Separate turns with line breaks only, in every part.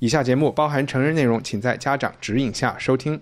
以下节目包含成人内容，请在家长指引下收听。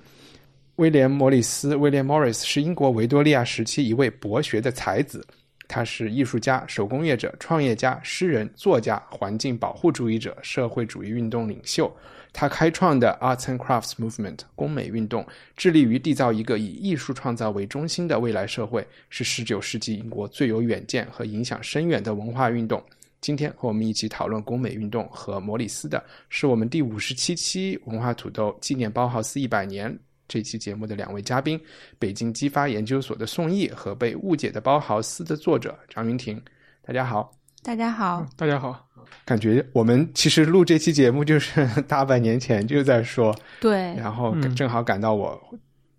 威廉·莫里斯 （William Morris） 是英国维多利亚时期一位博学的才子。他是艺术家、手工业者、创业家、诗人、作家、环境保护主义者、社会主义运动领袖。他开创的 Arts and Crafts Movement 工美运动，致力于缔造一个以艺术创造为中心的未来社会，是19世纪英国最有远见和影响深远的文化运动。今天和我们一起讨论工美运动和摩里斯的，是我们第五十七期文化土豆纪念包豪斯一百年。这期节目的两位嘉宾，北京激发研究所的宋毅和被误解的包豪斯的作者张云婷，大家好，
大家好，
大家好。感觉我们其实录这期节目就是 大半年前就在说，
对，
然后正好赶到我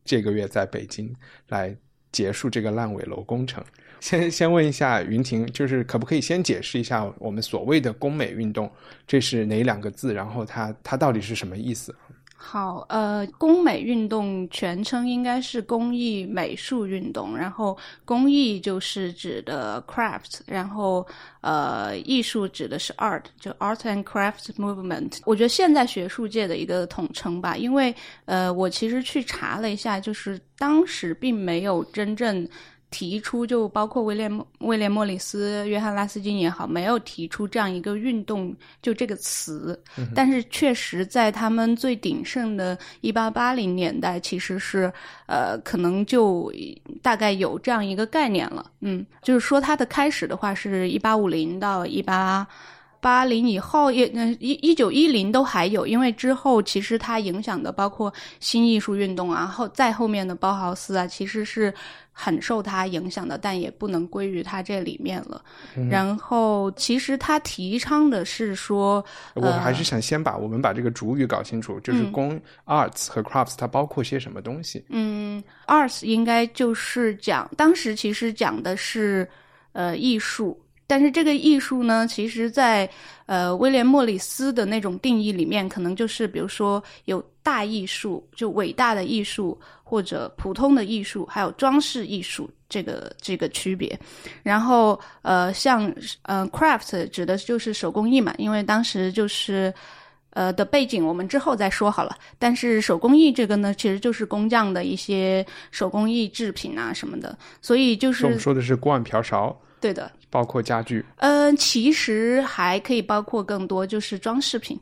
这个月在北京来结束这个烂尾楼工程。先先问一下云婷，就是可不可以先解释一下我们所谓的工美运动，这是哪两个字？然后它它到底是什么意思？
好，呃，工美运动全称应该是工艺美术运动，然后工艺就是指的 craft，然后呃，艺术指的是 art，就 art and craft movement。我觉得现在学术界的一个统称吧，因为呃，我其实去查了一下，就是当时并没有真正。提出就包括威廉威廉莫里斯、约翰拉斯金也好，没有提出这样一个运动就这个词，但是确实在他们最鼎盛的1880年代，其实是呃可能就大概有这样一个概念了。嗯，就是说它的开始的话是1850到1880以后，也嗯一一九一零都还有，因为之后其实它影响的包括新艺术运动啊，后再后面的包豪斯啊，其实是。很受它影响的，但也不能归于它这里面了。然后，其实他提倡的是说，
我还是想先把我们把这个主语搞清楚，就是工 arts 和 crafts 它包括些什么东西。
嗯，arts 应该就是讲当时其实讲的是呃艺术，但是这个艺术呢，其实在呃威廉莫里斯的那种定义里面，可能就是比如说有大艺术，就伟大的艺术。或者普通的艺术，还有装饰艺术这个这个区别，然后呃，像呃，craft 指的就是手工艺嘛，因为当时就是呃的背景，我们之后再说好了。但是手工艺这个呢，其实就是工匠的一些手工艺制品啊什么的，所以就是
我们说的是锅碗瓢勺，
对的，
包括家具。
嗯，其实还可以包括更多，就是装饰品。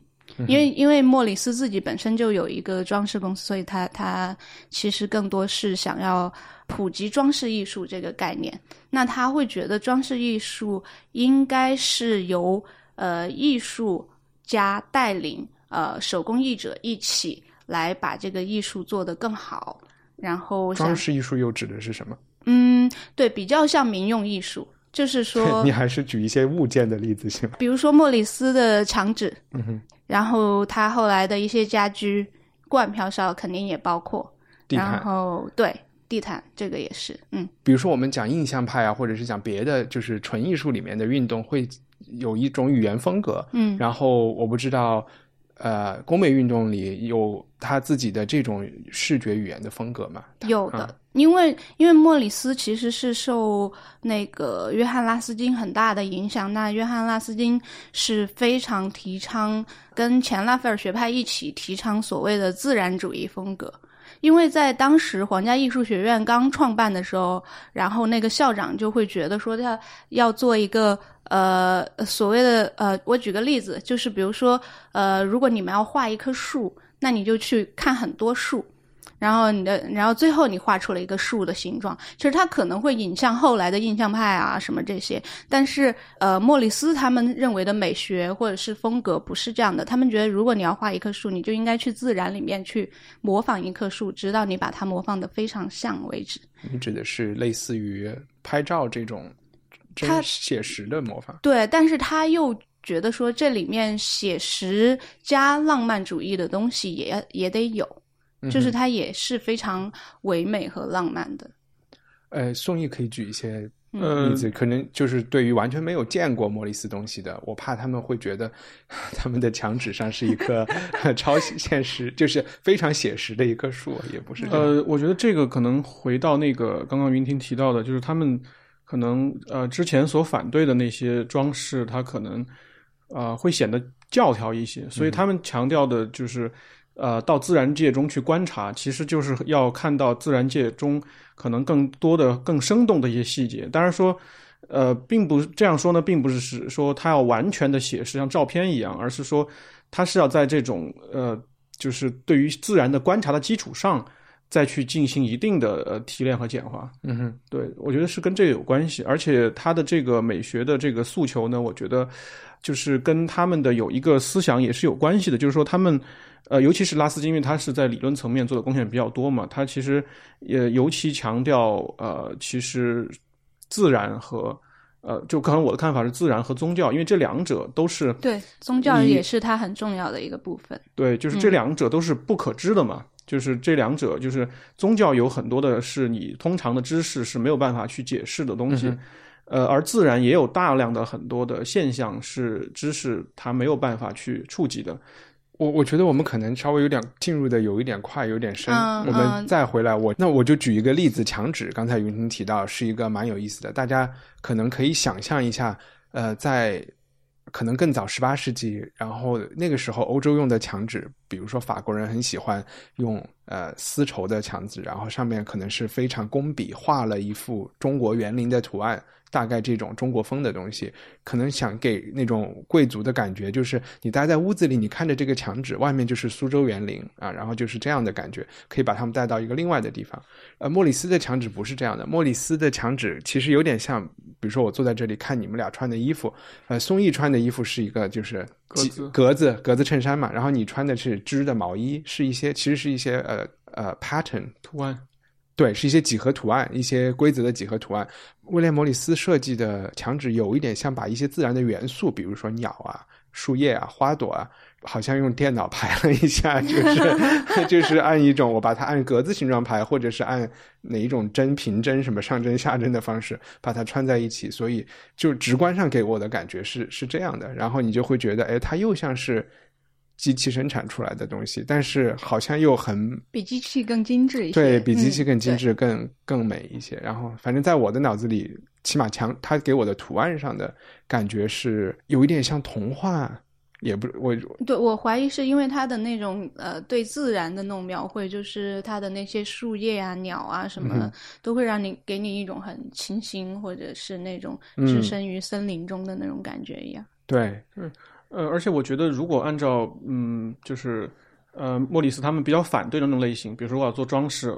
因为因为莫里斯自己本身就有一个装饰公司，所以他他其实更多是想要普及装饰艺术这个概念。那他会觉得装饰艺术应该是由呃艺术家带领呃手工艺者一起来把这个艺术做得更好。然后
装饰艺术又指的是什么？
嗯，对，比较像民用艺术。就是说，
你还是举一些物件的例子行吗？
比如说莫里斯的墙纸，
嗯哼，
然后他后来的一些家居，罐瓢勺肯定也包括，然后对地毯这个也是，嗯。
比如说我们讲印象派啊，或者是讲别的，就是纯艺术里面的运动，会有一种语言风格，
嗯。
然后我不知道，呃，工美运动里有他自己的这种视觉语言的风格吗？
有的。因为因为莫里斯其实是受那个约翰拉斯金很大的影响，那约翰拉斯金是非常提倡跟前拉斐尔学派一起提倡所谓的自然主义风格。因为在当时皇家艺术学院刚创办的时候，然后那个校长就会觉得说他要做一个呃所谓的呃，我举个例子，就是比如说呃，如果你们要画一棵树，那你就去看很多树。然后你的，然后最后你画出了一个树的形状。其实它可能会引向后来的印象派啊，什么这些。但是，呃，莫里斯他们认为的美学或者是风格不是这样的。他们觉得，如果你要画一棵树，你就应该去自然里面去模仿一棵树，直到你把它模仿的非常像为止。
你指的是类似于拍照这种真写实的模仿？
对，但是他又。觉得说这里面写实加浪漫主义的东西也也得有，就是它也是非常唯美和浪漫的。
呃，宋轶可以举一些
呃
例子，可能就是对于完全没有见过莫里斯东西的，我怕他们会觉得 他们的墙纸上是一棵 超现实，就是非常写实的一棵树，也不是。
呃，我觉得这个可能回到那个刚刚云婷提到的，就是他们可能呃之前所反对的那些装饰，它可能呃会显得教条一些，所以他们强调的就是呃到自然界中去观察，其实就是要看到自然界中可能更多的、更生动的一些细节。当然说。呃，并不这样说呢，并不是是说它要完全的写实，像照片一样，而是说它是要在这种呃，就是对于自然的观察的基础上，再去进行一定的呃提炼和简化。
嗯哼，
对我觉得是跟这个有关系，而且它的这个美学的这个诉求呢，我觉得就是跟他们的有一个思想也是有关系的，就是说他们。呃，尤其是拉斯金，因为他是在理论层面做的贡献比较多嘛，他其实也尤其强调，呃，其实自然和呃，就可能我的看法是自然和宗教，因为这两者都是
对宗教也是它很重要的一个部分。
对，就是这两者都是不可知的嘛。就是这两者，就是宗教有很多的是你通常的知识是没有办法去解释的东西，
嗯
呃，而自然也有大量的很多的现象是知识它没有办法去触及的。
我我觉得我们可能稍微有点进入的有一点快，有点深。
嗯
我们
嗯
再回来，我那我就举一个例子，墙纸。刚才云婷提到是一个蛮有意思的，大家可能可以想象一下，呃，在可能更早十八世纪，然后那个时候欧洲用的墙纸，比如说法国人很喜欢用呃丝绸的墙纸，然后上面可能是非常工笔画了一幅中国园林的图案。大概这种中国风的东西，可能想给那种贵族的感觉，就是你待在屋子里，你看着这个墙纸，外面就是苏州园林啊，然后就是这样的感觉，可以把他们带到一个另外的地方。呃，莫里斯的墙纸不是这样的，莫里斯的墙纸其实有点像，比如说我坐在这里看你们俩穿的衣服，呃，松毅穿的衣服是一个就是
格子
格子格子衬衫嘛，然后你穿的是织的毛衣，是一些其实是一些呃呃 pattern
图案，
对，是一些几何图案，一些规则的几何图案。威廉·莫里斯设计的墙纸有一点像把一些自然的元素，比如说鸟啊、树叶啊、花朵啊，好像用电脑排了一下，就是 就是按一种我把它按格子形状排，或者是按哪一种针平针什么上针下针的方式把它穿在一起，所以就直观上给我的感觉是是这样的。然后你就会觉得，哎，它又像是机器生产出来的东西，但是好像又很
比机器更精致一些，
对比机器更精
嗯
致、更更美一些。然后，反正在我的脑子里，起码强它给我的图案上的感觉是有一点像童话，也不我
对对，我怀疑是因为它的那种呃对自然的那种描绘，就是它的那些树叶啊、鸟啊什么的，
嗯
都会让你给你一种很清新，或者是那种
嗯
置身于森林中的那种感觉一样。
对
呃，而且我觉得，如果按照嗯，就是呃，莫里斯他们比较反对的那种类型，比如说我要做装饰，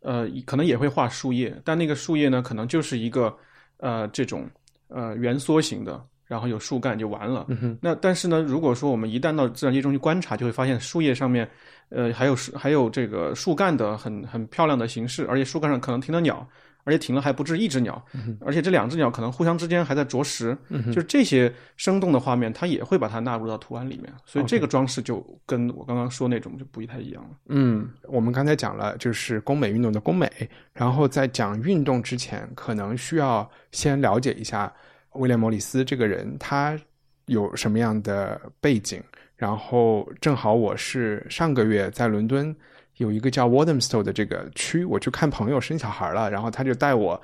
呃，可能也会画树叶，但那个树叶呢，可能就是一个呃这种呃圆缩型的，然后有树干就完了。
嗯
那但是呢，如果说我们一旦到自然界中去观察，就会发现树叶上面，呃，还有树还有这个树干的很很漂亮的形式，而且树干上可能停了鸟，而且停了还不止一只鸟，而且这两只鸟可能互相之间还在啄食，就是这些生动的画面，它也会把它纳入到图案里面，所以这个装饰就跟我刚刚说那种就不太一样了。
嗯，我们刚才讲了就是工美运动的工美，然后在讲运动之前，可能需要先了解一下威廉·莫里斯这个人，他有什么样的背景。然后正好我是上个月在伦敦有一个叫 w a d a m s t o w 的这个区，我去看朋友生小孩了，然后他就带我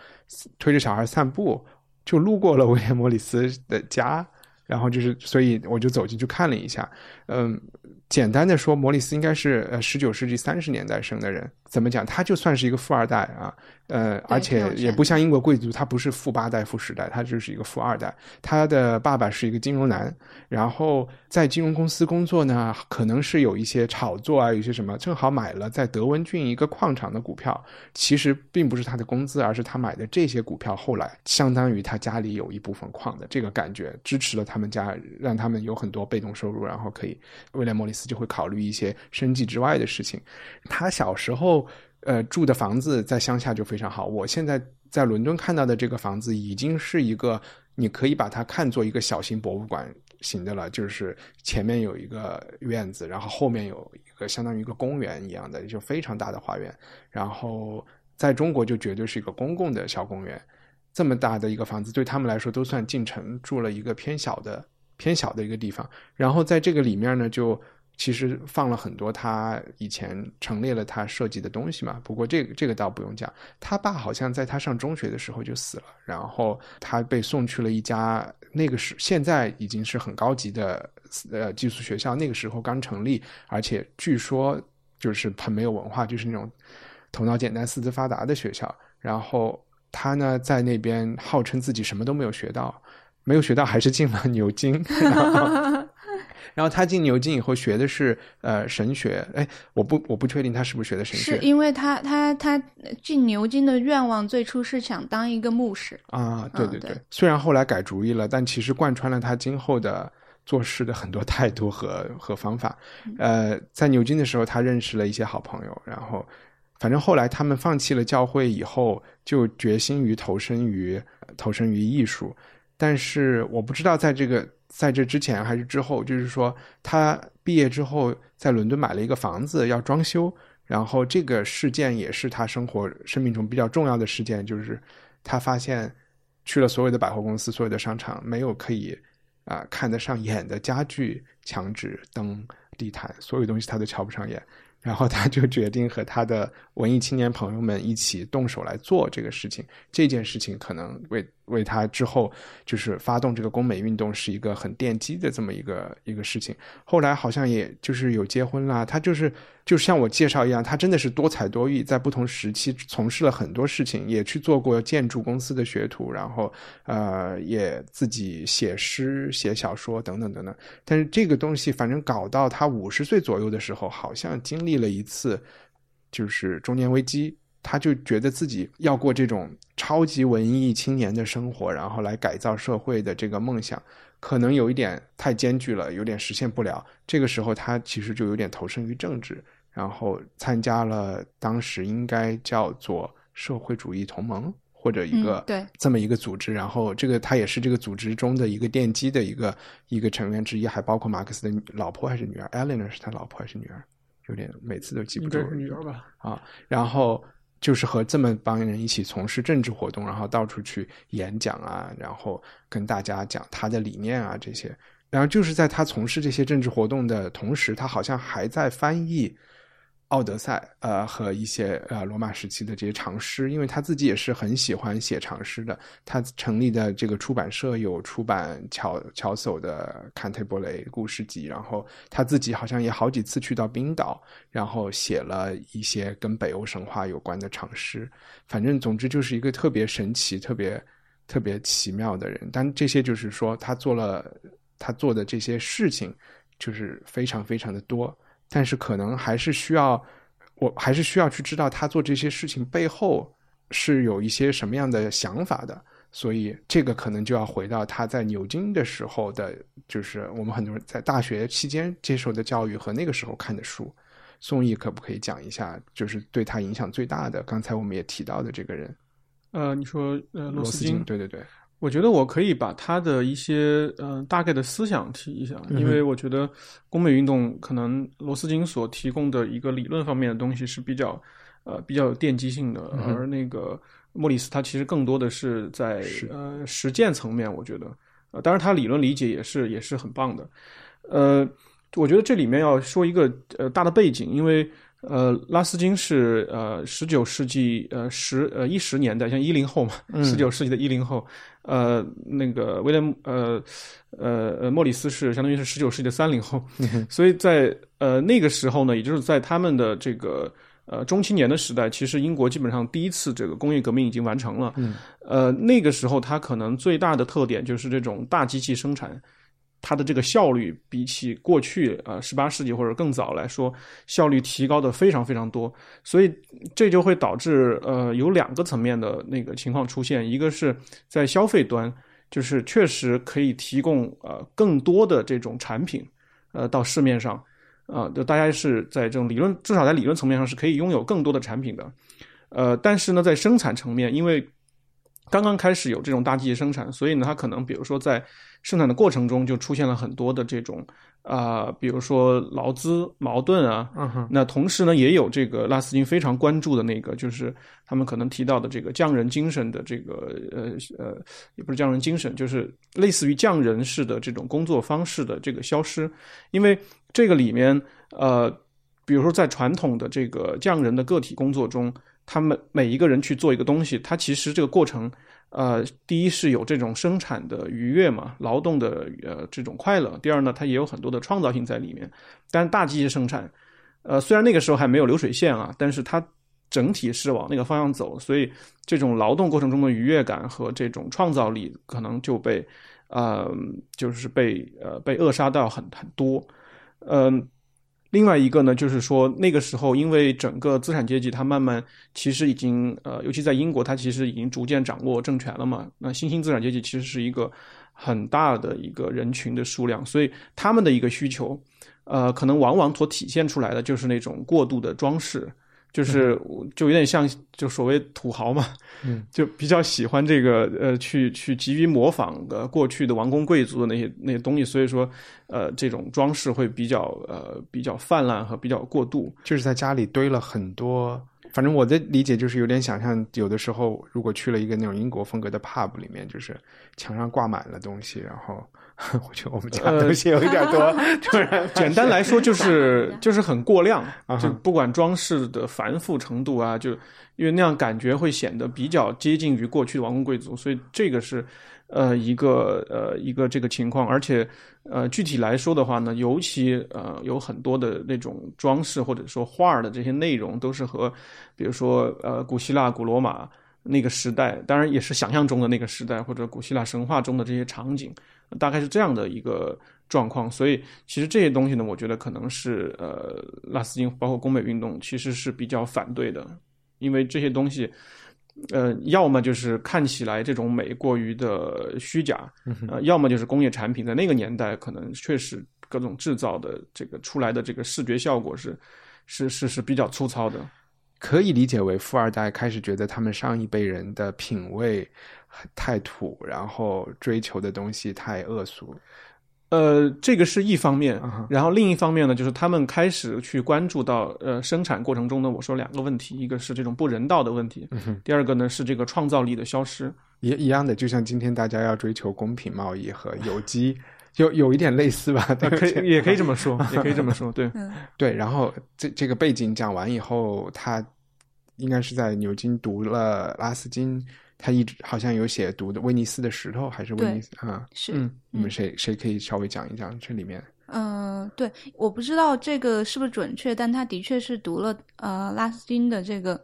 推着小孩散步，就路过了威廉·莫里斯的家，然后就是，所以我就走进去看了一下，嗯。简单的说，莫里斯应该是呃十九世纪三十年代生的人。怎么讲？他就算是一个富二代啊，呃，而且也不像英国贵族，他不是富八代、富十代，他就是一个富二代。他的爸爸是一个金融男，然后在金融公司工作呢，可能是有一些炒作啊，有一些什么，正好买了在德文郡一个矿场的股票。其实并不是他的工资，而是他买的这些股票，后来相当于他家里有一部分矿的这个感觉，支持了他们家，让他们有很多被动收入，然后可以威廉·莫里斯就会考虑一些生计之外的事情。他小时候呃住的房子在乡下就非常好，我现在在伦敦看到的这个房子已经是一个你可以把它看作一个小型博物馆型的了，就是前面有一个院子，然后后面有一个相当于一个公园一样的，就非常大的花园。然后在中国就绝对是一个公共的小公园，这么大的一个房子对他们来说都算进城住了一个偏小的偏小的一个地方。然后在这个里面呢，就。其实放了很多他以前陈列了他设计的东西嘛，不过这个这个倒不用讲。他爸好像在他上中学的时候就死了，然后他被送去了一家那个是现在已经是很高级的呃寄宿学校，那个时候刚成立，而且据说就是很没有文化，就是那种头脑简单、四肢发达的学校。然后他呢在那边号称自己什么都没有学到，没有学到还是进了 牛津。他进牛津以后学的是呃神学，哎，我不我不确定他是不是学的神学，
是因为他他他进牛津的愿望最初是想当一个牧师。
啊，对
对
对，虽然后来改主意了，但其实贯穿了他今后的做事的很多态度和和方法。呃，在牛津的时候，他认识了一些好朋友，然后反正后来他们放弃了教会以后，就决心于投身于投身于艺术，但是我不知道在这个。在这之前还是之后，就是说他毕业之后在伦敦买了一个房子要装修，然后这个事件也是他生活生命中比较重要的事件，就是他发现去了所有的百货公司、所有的商场，没有可以啊看得上眼的家具、墙纸、灯、地毯，所有东西他都瞧不上眼。然后他就决定和他的文艺青年朋友们一起动手来做这个事情。这件事情可能为为他之后就是发动这个工美运动是一个很奠基的这么一个一个事情。后来好像也就是有结婚啦，他就是就像我介绍一样，他真的是多才多艺，在不同时期从事了很多事情，也去做过建筑公司的学徒，然后呃也自己写诗、写小说等等等等。但是这个东西反正搞到他五十岁左右的时候，好像经历了一次就是中年危机。他就觉得自己要过这种超级文艺青年的生活，然后来改造社会的这个梦想，可能有一点太艰巨了，有点实现不了。这个时候，他其实就有点投身于政治，然后参加了当时应该叫做社会主义同盟或者一个
对
这么一个组织。然后，这个他也是这个组织中的一个奠基的一个一个成员之一，还包括马克思的老婆还是女儿，Eleanor 是他老婆还是女儿？有点每次都记不住。
是女儿吧？
啊，然后。就是和这么帮人一起从事政治活动，然后到处去演讲啊，然后跟大家讲他的理念啊这些。然后就是在他从事这些政治活动的同时，他好像还在翻译。奥德赛，呃，和一些呃罗马时期的这些长诗，因为他自己也是很喜欢写长诗的。他成立的这个出版社有出版乔乔叟的《坎特伯雷故事集》，然后他自己好像也好几次去到冰岛，然后写了一些跟北欧神话有关的长诗。反正总之就是一个特别神奇、特别特别奇妙的人。但这些就是说，他做了他做的这些事情，就是非常非常的多。但是可能还是需要，我还是需要去知道他做这些事情背后是有一些什么样的想法的。所以这个可能就要回到他在牛津的时候的，就是我们很多人在大学期间接受的教育和那个时候看的书。宋轶可不可以讲一下，就是对他影响最大的？刚才我们也提到的这个人，
呃，你说呃
罗
斯金，
对对对。
我觉得我可以把他的一些呃大概的思想提一下，因为我觉得工美运动可能罗斯金所提供的一个理论方面的东西是比较呃比较有奠基性的，而那个莫里斯他其实更多的是在呃实践层面，我觉得呃当然他理论理解也是也是很棒的，呃，我觉得这里面要说一个呃大的背景，因为。呃，拉斯金是呃十九世纪呃十呃一十年代，像一零后嘛，十九世纪的一零后。呃，那个威廉呃呃呃莫里斯是相当于是十九世纪的三零后，所以在呃那个时候呢，也就是在他们的这个呃中青年的时代，其实英国基本上第一次这个工业革命已经完成了。呃，那个时候它可能最大的特点就是这种大机器生产。它的这个效率比起过去呃十八世纪或者更早来说，效率提高的非常非常多，所以这就会导致呃有两个层面的那个情况出现，一个是在消费端，就是确实可以提供呃更多的这种产品呃到市面上，啊，就大家是在这种理论至少在理论层面上是可以拥有更多的产品的，呃，但是呢在生产层面，因为刚刚开始有这种大机器生产，所以呢它可能比如说在生产的过程中就出现了很多的这种啊、比如说劳资矛盾啊，那同时呢，也有这个拉斯金非常关注的那个，就是他们可能提到的这个匠人精神的这个呃呃，也不是匠人精神，就是类似于匠人式的这种工作方式的这个消失，因为这个里面呃，比如说在传统的这个匠人的个体工作中，他们每一个人去做一个东西，他其实这个过程。呃，第一是有这种生产的愉悦嘛，劳动的呃这种快乐。第二呢，它也有很多的创造性在里面。但大机械生产，呃，虽然那个时候还没有流水线啊，但是它整体是往那个方向走，所以这种劳动过程中的愉悦感和这种创造力可能就被呃就是被呃被扼杀到很很多。嗯、另外一个呢，就是说那个时候，因为整个资产阶级它慢慢其实已经呃，尤其在英国，它其实已经逐渐掌握政权了嘛。那新兴资产阶级其实是一个很大的一个人群的数量，所以他们的一个需求，呃，可能往往所体现出来的就是那种过度的装饰。就是就有点像就所谓土豪嘛，
嗯，
就比较喜欢这个呃，去去急于模仿的过去的王公贵族的那些那些东西，所以说呃这种装饰会比较呃比较泛滥和比较过度。
就是在家里堆了很多。反正我的理解就是有点想象，有的时候如果去了一个那种英国风格的 pub 里面，就是墙上挂满了东西，然后 我觉得我们家
呃
东西有一点多，突然
简单来说就是就是很过量
啊，
就不管装饰的繁复程度啊，就因为那样感觉会显得比较接近于过去的王公贵族，所以这个是呃一个呃一个这个情况，而且呃具体来说的话呢，尤其呃有很多的那种装饰或者说画儿的这些内容都是和比如说呃古希腊、古罗马。那个时代，当然也是想象中的那个时代，或者古希腊神话中的这些场景，大概是这样的一个状况。所以，其实这些东西呢，我觉得可能是呃，拉斯金包括工美运动其实是比较反对的，因为这些东西，呃，要么就是看起来这种美过于的虚假，呃，要么就是工业产品在那个年代可能确实各种制造的这个出来的这个视觉效果是是是是比较粗糙的。
可以理解为富二代开始觉得他们上一辈人的品味太土，然后追求的东西太恶俗。
呃，这个是一方面然后另一方面呢，就是他们开始去关注到呃生产过程中呢，我说两个问题，一个是这种不人道的问题，
嗯
第二个呢是这个创造力的消失。
也一样的，就像今天大家要追求公平贸易和有机，有有一点类似吧？对
呃，可以也可以这么说，也可以这么说，对，
对，然后这这个背景讲完以后，他应该是在牛津读了拉斯金，他一直好像有写读的威尼斯的石头，还是威尼斯啊？
是，
嗯，
你们谁谁可以稍微讲一讲这里面？
嗯、对，我不知道这个是不是准确，但他的确是读了呃拉斯金的这个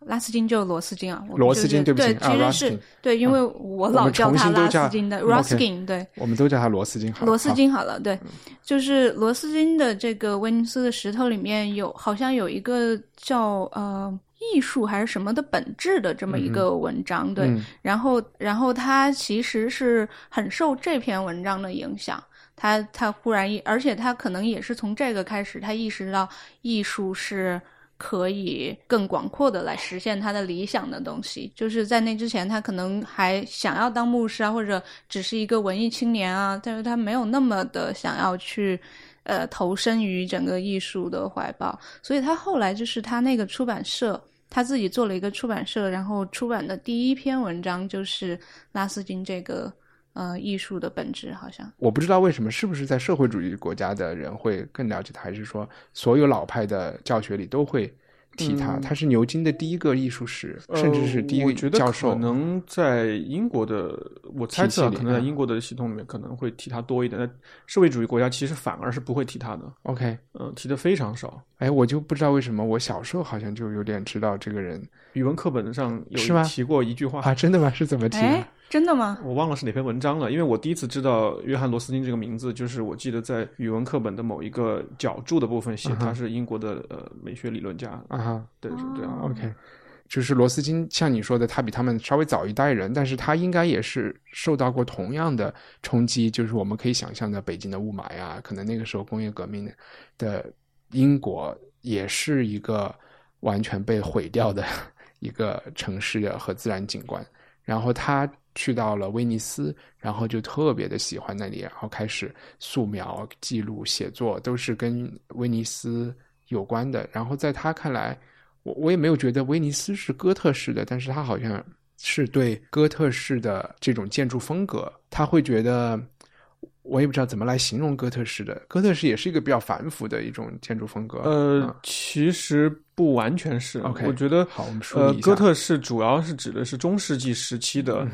拉斯金就是罗斯金啊，我们
罗斯金对不起啊
其实是、对，因为我老叫他拉
重新都叫
斯金的
嗯 OK
Ruskin，对，
我们都叫他螺丝金好了。
罗斯
好
金好。了，对，就是螺丝金的这个威尼斯的石头里面有好像有一个叫呃艺术还是什么的本质的这么一个文章，对，
嗯。
然后然后他其实是很受这篇文章的影响。他他忽然意，而且他可能也是从这个开始，他意识到艺术是可以更广阔的来实现他的理想的东西。就是在那之前，他可能还想要当牧师啊，或者只是一个文艺青年啊，但是他没有那么的想要去呃投身于整个艺术的怀抱。所以他后来就是他那个出版社。他自己做了一个出版社，然后出版的第一篇文章就是拉斯金这个呃艺术的本质，好像
我不知道为什么，是不是在社会主义国家的人会更了解他，还是说所有老派的教学里都会提他？
嗯
他是牛津的第一个艺术史，甚至是第一个
呃我觉得
教授。
可能在英国的，我猜测可能在
嗯
英国的系统里面可能会提他多一点。那社会主义国家其实反而是不会提他的
，OK，
嗯、提的非常少。
哎，我就不知道为什么，我小时候好像就有点知道这个人
语文课本上有
是吗
提过一句话，
啊，真的吗？是怎么提的？
哎，真的吗？
我忘了是哪篇文章了，因为我第一次知道约翰罗斯金这个名字，就是我记得在语文课本的某一个角注的部分写他是英国的呃美学理论家，
啊哈
对，是这样。
，OK，就是罗斯金，像你说的，他比他们稍微早一代人，但是他应该也是受到过同样的冲击，就是我们可以想象的北京的雾霾啊，可能那个时候工业革命的英国也是一个完全被毁掉的一个城市和自然景观。然后他去到了威尼斯，然后就特别的喜欢那里，然后开始素描、记录、写作，都是跟威尼斯有关的。然后在他看来，我我也没有觉得威尼斯是哥特式的，但是他好像是对哥特式的这种建筑风格，他会觉得。我也不知道怎么来形容哥特式的，哥特式也是一个比较繁复的一种建筑风格。
呃，其实不完全是。
OK，
我觉得
好，我们说
呃，哥特式主要是指的是中世纪时期的，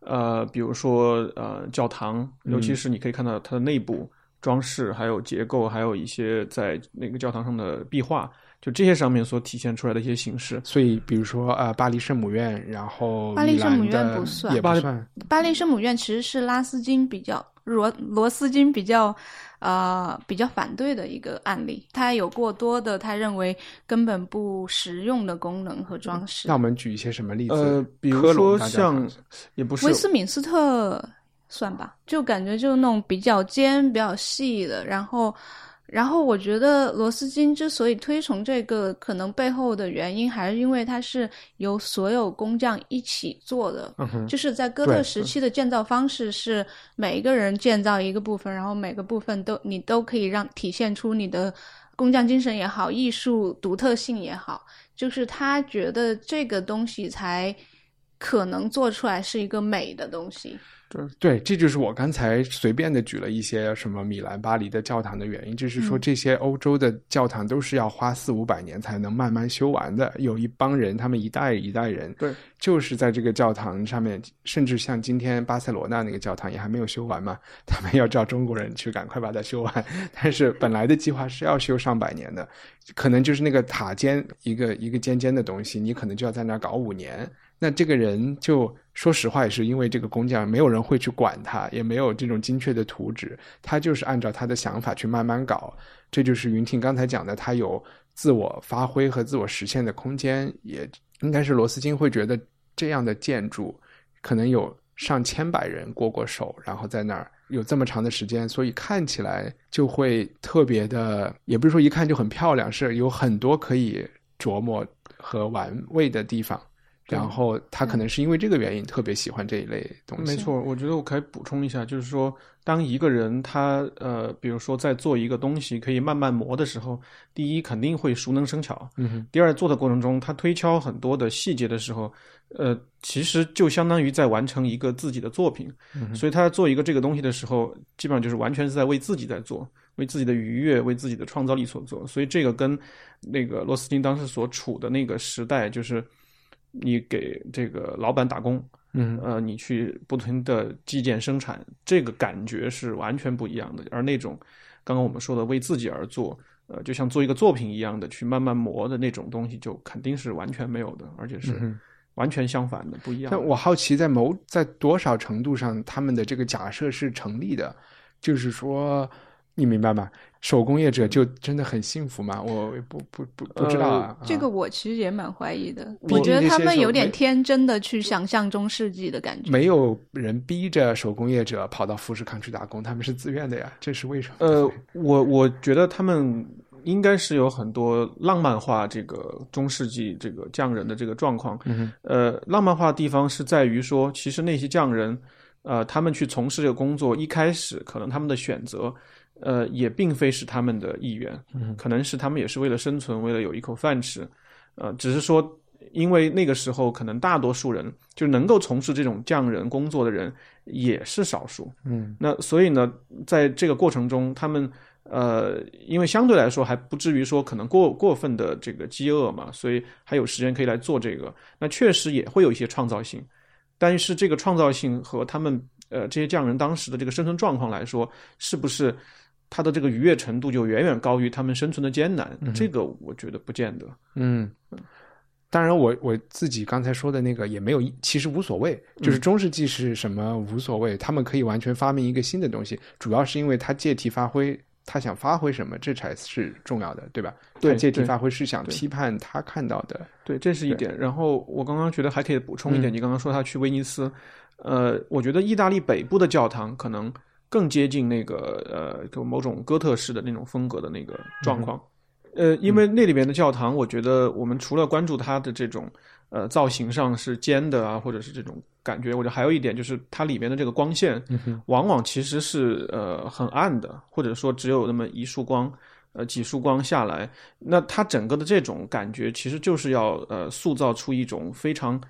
呃，比如说呃，教堂，尤其是你可以看到它的内部装饰，还有结构，还有一些在那个教堂上的壁画，就这些上面所体现出来的一些形式。
所以，比如说呃，巴黎圣母院，然后
巴黎圣母院不算，
也不算。
巴黎圣母院其实是拉斯金比较。罗罗斯金比较，呃，比较反对的一个案例，他有过多的他认为根本不实用的功能和装饰。
那我们举一些什么例子？
呃，比如说像，也不是
威斯敏斯特算吧，就感觉就那种比较尖、比较细的，然后。然后我觉得罗斯金之所以推崇这个，可能背后的原因还是因为它是由所有工匠一起做的，就是在哥特时期的建造方式是每一个人建造一个部分，然后每个部分都你都可以让体现出你的工匠精神也好，艺术独特性也好，就是他觉得这个东西才可能做出来是一个美的东西。
对，这就是我刚才随便的举了一些什么米兰、巴黎的教堂的原因，就是说这些欧洲的教堂都是要花四五百年才能慢慢修完的。有一帮人，他们一代一代人，
对，
就是在这个教堂上面，甚至像今天巴塞罗那那个教堂也还没有修完嘛，他们要叫中国人去赶快把它修完。但是本来的计划是要修上百年的，可能就是那个塔尖一个一个尖尖的东西，你可能就要在那搞五年。那这个人就说实话，也是因为这个工匠没有人会去管他，也没有这种精确的图纸，他就是按照他的想法去慢慢搞。这就是云婷刚才讲的，他有自我发挥和自我实现的空间，也应该是罗斯金会觉得这样的建筑可能有上千百人过过手，然后在那儿有这么长的时间，所以看起来就会特别的，也不是说一看就很漂亮，是有很多可以琢磨和玩味的地方。然后他可能是因为这个原因特别喜欢这一类东
西。没错，我觉得我可以补充一下，就是说，当一个人他呃，比如说在做一个东西可以慢慢磨的时候，第一肯定会熟能生巧。第二，做的过程中他推敲很多的细节的时候，呃，其实就相当于在完成一个自己的作品。
嗯。
所以他做一个这个东西的时候，基本上就是完全是在为自己在做，为自己的愉悦，为自己的创造力所做。所以这个跟那个罗斯金当时所处的那个时代就是。你给这个老板打工，
嗯，
呃，你去不停的基建生产，这个感觉是完全不一样的。而那种刚刚我们说的为自己而做，呃，就像做一个作品一样的去慢慢磨的那种东西，就肯定是完全没有的，而且是完全相反的，不一样。
但我好奇，在某在多少程度上，他们的这个假设是成立的，就是说。你明白吗？手工业者就真的很幸福吗？我不不不不知道啊。
这个我其实也蛮怀疑的。我觉得他们有点天真的去想象中世纪的感觉。
没有人逼着手工业者跑到富士康去打工，他们是自愿的呀。这是为什么？
呃，我我觉得他们应该是有很多浪漫化这个中世纪这个匠人的这个状况。
嗯
呃，浪漫化的地方是在于说，其实那些匠人，呃，他们去从事这个工作，一开始可能他们的选择。呃，也并非是他们的意愿，可能是他们也是为了生存，为了有一口饭吃，呃，只是说，因为那个时候可能大多数人就能够从事这种匠人工作的人也是少数，
嗯，
那所以呢，在这个过程中，他们呃，因为相对来说还不至于说可能过过分的这个饥饿嘛，所以还有时间可以来做这个，那确实也会有一些创造性，但是这个创造性和他们呃这些匠人当时的这个生存状况来说，是不是？他的这个愉悦程度就远远高于他们生存的艰难，这个我觉得不见得。
嗯，当然，我我自己刚才说的那个也没有，其实无所谓。就是中世纪是什么无所谓，他们可以完全发明一个新的东西，主要是因为他借题发挥，他想发挥什么，这才是重要的，对吧？
对，
借题发挥是想批判他看到的，
对，这是一点。然后我刚刚觉得还可以补充一点，你刚刚说他去威尼斯，呃，我觉得意大利北部的教堂可能。更接近那个呃，就某种哥特式的那种风格的那个状况，呃，因为那里边的教堂，我觉得我们除了关注它的这种呃造型上是尖的啊，或者是这种感觉。我觉得还有一点就是它里面的这个光线，往往其实是呃很暗的，或者说只有那么一束光。呃，几束光下来，那它整个的这种感觉，其实就是要呃塑造出一种非常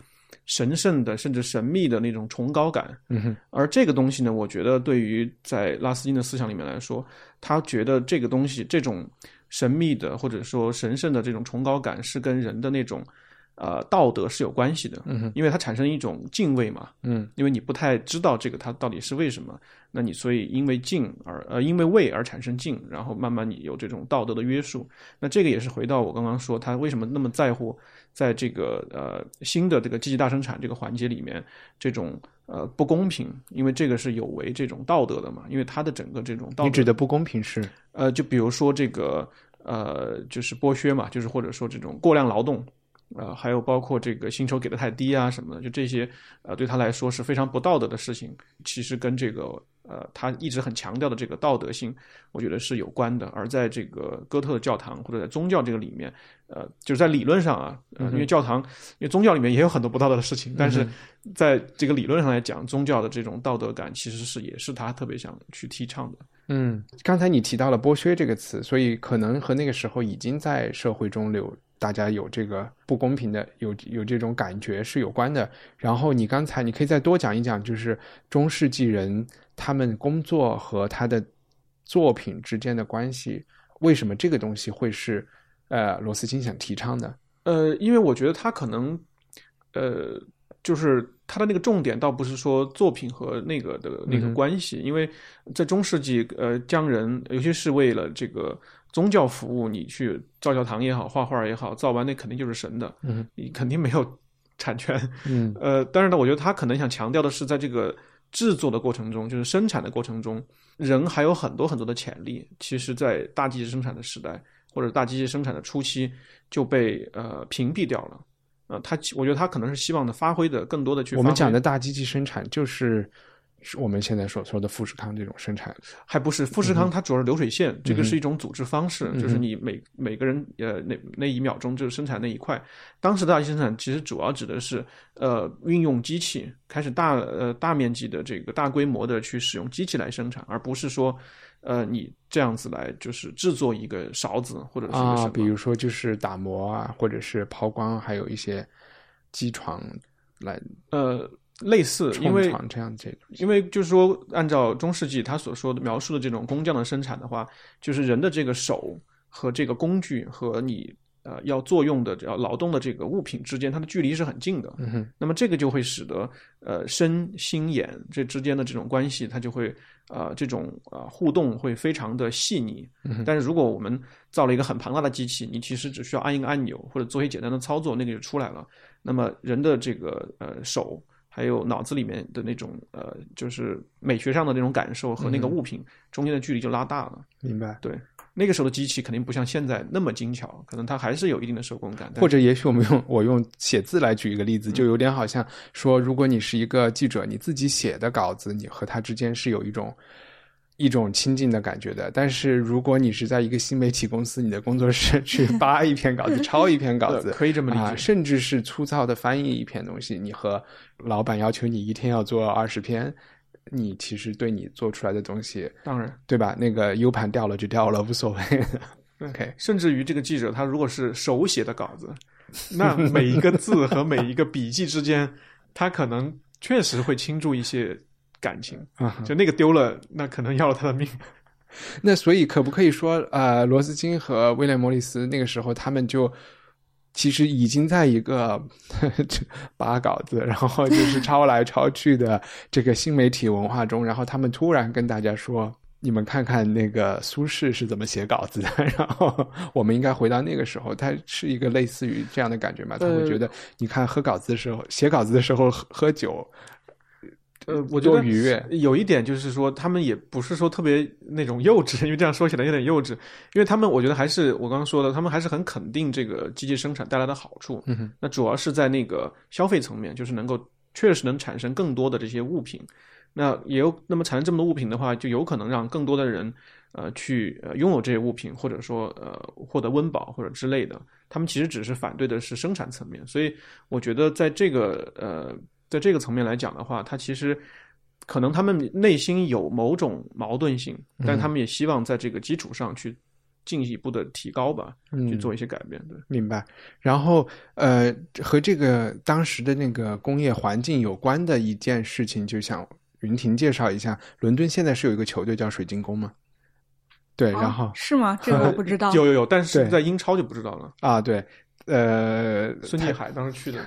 神圣的，甚至神秘的那种崇高感。
嗯哼，
而这个东西呢，我觉得对于在拉斯金的思想里面来说，他觉得这个东西，这种神秘的或者说神圣的这种崇高感，是跟人的那种。呃，道德是有关系的，
嗯哼，
因为它产生一种敬畏嘛，
嗯，
因为你不太知道这个它到底是为什么，那你所以因为敬而呃因为畏而产生敬，然后慢慢你有这种道德的约束，那这个也是回到我刚刚说他为什么那么在乎在这个呃新的这个积极大生产这个环节里面这种呃不公平，因为这个是有违这种道德的嘛，因为它的整个这种道德
你指的不公平是
呃就比如说这个呃就是剥削嘛，就是或者说这种过量劳动。呃，还有包括这个薪酬给的太低啊什么的，就这些，呃，对他来说是非常不道德的事情。其实跟这个呃，他一直很强调的这个道德性，我觉得是有关的。而在这个哥特的教堂或者在宗教这个里面，呃，就是在理论上啊，因为教堂，因为宗教里面也有很多不道德的事情，但是在这个理论上来讲，宗教的这种道德感其实是也是他特别想去提倡的。
嗯，刚才你提到了剥削这个词，所以可能和那个时候已经在社会中流。大家有这个不公平的，有有这种感觉是有关的。然后你刚才你可以再多讲一讲，就是中世纪人他们工作和他的作品之间的关系，为什么这个东西会是呃罗斯金想提倡的？
呃，因为我觉得他可能呃，就是他的那个重点倒不是说作品和那个的那个关系，因为在中世纪呃，匠人尤其是为了这个。宗教服务，你去造教堂也好，画画也好，造完那肯定就是神的，
嗯，
你肯定没有产权，
嗯，
呃，但是呢，我觉得他可能想强调的是，在这个制作的过程中，就是生产的过程中，人还有很多很多的潜力。其实，在大机器生产的时代，或者大机器生产的初期，就被呃屏蔽掉了。呃，他我觉得他可能是希望的发挥的更多的去。
我们讲的大机器生产就是。是我们现在所说的富士康这种生产，
还不是富士康，它主要是流水线，这个是一种组织方式，就是你每每个人呃那那一秒钟就是生产那一块。当时大机生产其实主要指的是呃运用机器，开始大呃大面积的这个大规模的去使用机器来生产，而不是说呃你这样子来就是制作一个勺子或者是啊，
比如说就是打磨啊，或者是抛光，还有一些机床来
呃。类似，因为
这样这
因为就是说，按照中世纪他所说的描述的这种工匠的生产的话，就是人的这个手和这个工具和你呃要作用的要劳动的这个物品之间，它的距离是很近的。
嗯哼，
那么这个就会使得呃身心眼这之间的这种关系，它就会呃这种呃互动会非常的细腻。但是如果我们造了一个很庞大的机器，你其实只需要按一个按钮或者做一些简单的操作，那个就出来了。那么人的这个呃手。还有脑子里面的那种呃，就是美学上的那种感受和那个物品中间的距离就拉大了。
明白？
对，那个时候的机器肯定不像现在那么精巧，可能它还是有一定的手工感。
或者也许我们用我用写字来举一个例子，就有点好像说，如果你是一个记者，你自己写的稿子，你和他之间是有一种。一种亲近的感觉的，但是如果你是在一个新媒体公司，你的工作室去扒一篇稿子、抄一篇稿子，
可以这么理解，
甚至是粗糙的翻译一篇东西，你和老板要求你一天要做二十篇，你其实对你做出来的东西，
当然
对吧？那个 U 盘掉了就掉了，无所谓。OK，
甚至于这个记者他如果是手写的稿子，那每一个字和每一个笔记之间，他可能确实会倾注一些。感情
啊，
就那个丢了，那可能要了他的命。
那所以可不可以说，呃，罗斯金和威廉·莫里斯那个时候，他们就其实已经在一个 把稿子，然后就是抄来抄去的这个新媒体文化中，然后他们突然跟大家说：“你们看看那个苏轼是怎么写稿子的。”然后我们应该回到那个时候，他是一个类似于这样的感觉嘛？他会觉得，你看喝稿子的时候，写稿子的时候喝喝酒。
呃，我觉得愉悦有一点就是说，他们也不是说特别那种幼稚，因为这样说起来有点幼稚。因为他们，我觉得还是我刚刚说的，他们还是很肯定这个机器生产带来的好处。
嗯
那主要是在那个消费层面，就是能够确实能产生更多的这些物品。那也有那么产生这么多物品的话，就有可能让更多的人呃去呃拥有这些物品，或者说呃获得温饱或者之类的。他们其实只是反对的是生产层面，所以我觉得在这个呃在这个层面来讲的话，它其实可能他们内心有某种矛盾性，但他们也希望在这个基础上去进一步的提高吧，去做一些改变。对，
明白。然后呃，和这个当时的那个工业环境有关的一件事情，就想云婷介绍一下。伦敦现在是有一个球队叫水晶宫吗？对，然后
是吗？这个我不知道。
有有有，但是在英超就不知道了
啊。对，呃，
孙继海当时去的。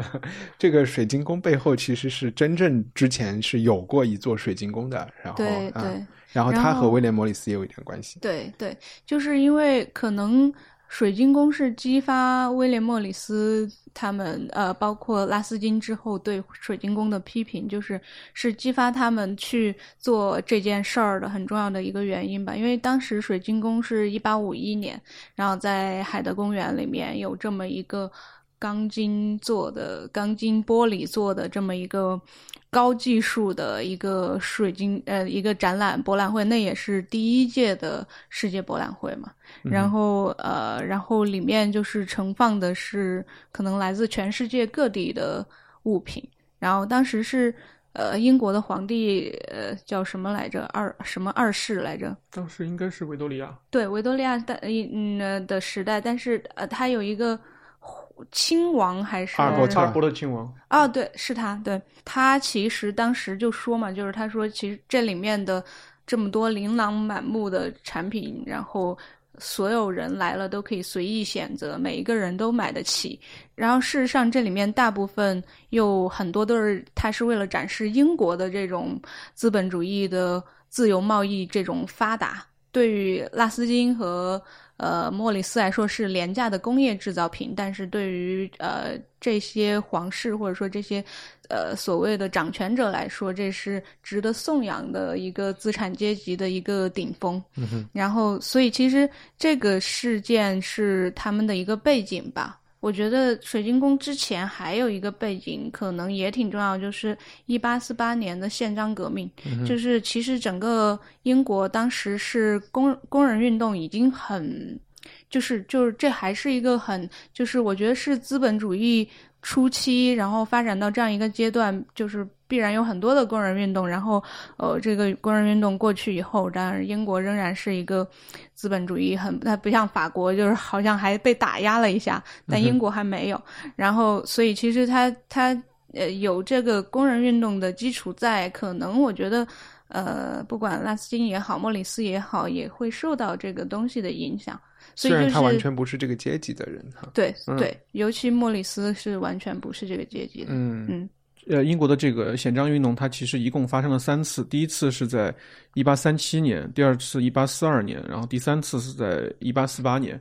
这个水晶宫背后其实是真正之前是有过一座水晶宫的，然后
对对，
然后他和威廉·莫里斯也有一点关系。
对对，就是因为可能。水晶宫是激发威廉·莫里斯他们，呃，包括拉斯金之后对水晶宫的批评，就是是激发他们去做这件事儿的很重要的一个原因吧。因为当时水晶宫是一八五一年，然后在海德公园里面有这么一个钢筋做的、钢筋玻璃做的这么一个。高技术的一个水晶呃一个展览博览会，那也是第一届的世界博览会嘛。然后呃，然后里面就是盛放的是可能来自全世界各地的物品。然后当时是呃英国的皇帝呃叫什么来着二什么二世来着？
当时应该是维多利亚。
对维多利亚的嗯的时代，但是呃他有一个。亲王还是
阿尔伯特？
阿尔伯特亲王
啊，对，是他。对他其实当时就说嘛，就是他说，其实这里面的这么多琳琅满目的产品，然后所有人来了都可以随意选择，每一个人都买得起。然后事实上，这里面大部分又很多都是他是为了展示英国的这种资本主义的自由贸易这种发达。对于拉斯金和。呃，莫里斯来说是廉价的工业制造品，但是对于呃这些皇室或者说这些呃所谓的掌权者来说，这是值得颂扬的一个资产阶级的一个顶峰。然后，所以其实这个事件是他们的一个背景吧。我觉得水晶宫之前还有一个背景，可能也挺重要，就是一八四八年的宪章革命。就是其实整个英国当时是工工人运动已经很，就是就是这还是一个很，就是我觉得是资本主义初期，然后发展到这样一个阶段，就是。必然有很多的工人运动，然后，呃，这个工人运动过去以后，然而英国仍然是一个资本主义很，它不像法国，就是好像还被打压了一下，但英国还没有。然后，所以其实它它呃有这个工人运动的基础在，可能我觉得，呃，不管拉斯金也好，莫里斯也好，也会受到这个东西的影响。虽
然他完全不是这个阶级的人，哈，
对对，尤其莫里斯是完全不是这个阶级的，
嗯
嗯。
呃，英国的这个宪章运动，它其实一共发生了三次。第一次是在一八三七年，第二次一八四二年，然后第三次是在一八四八年。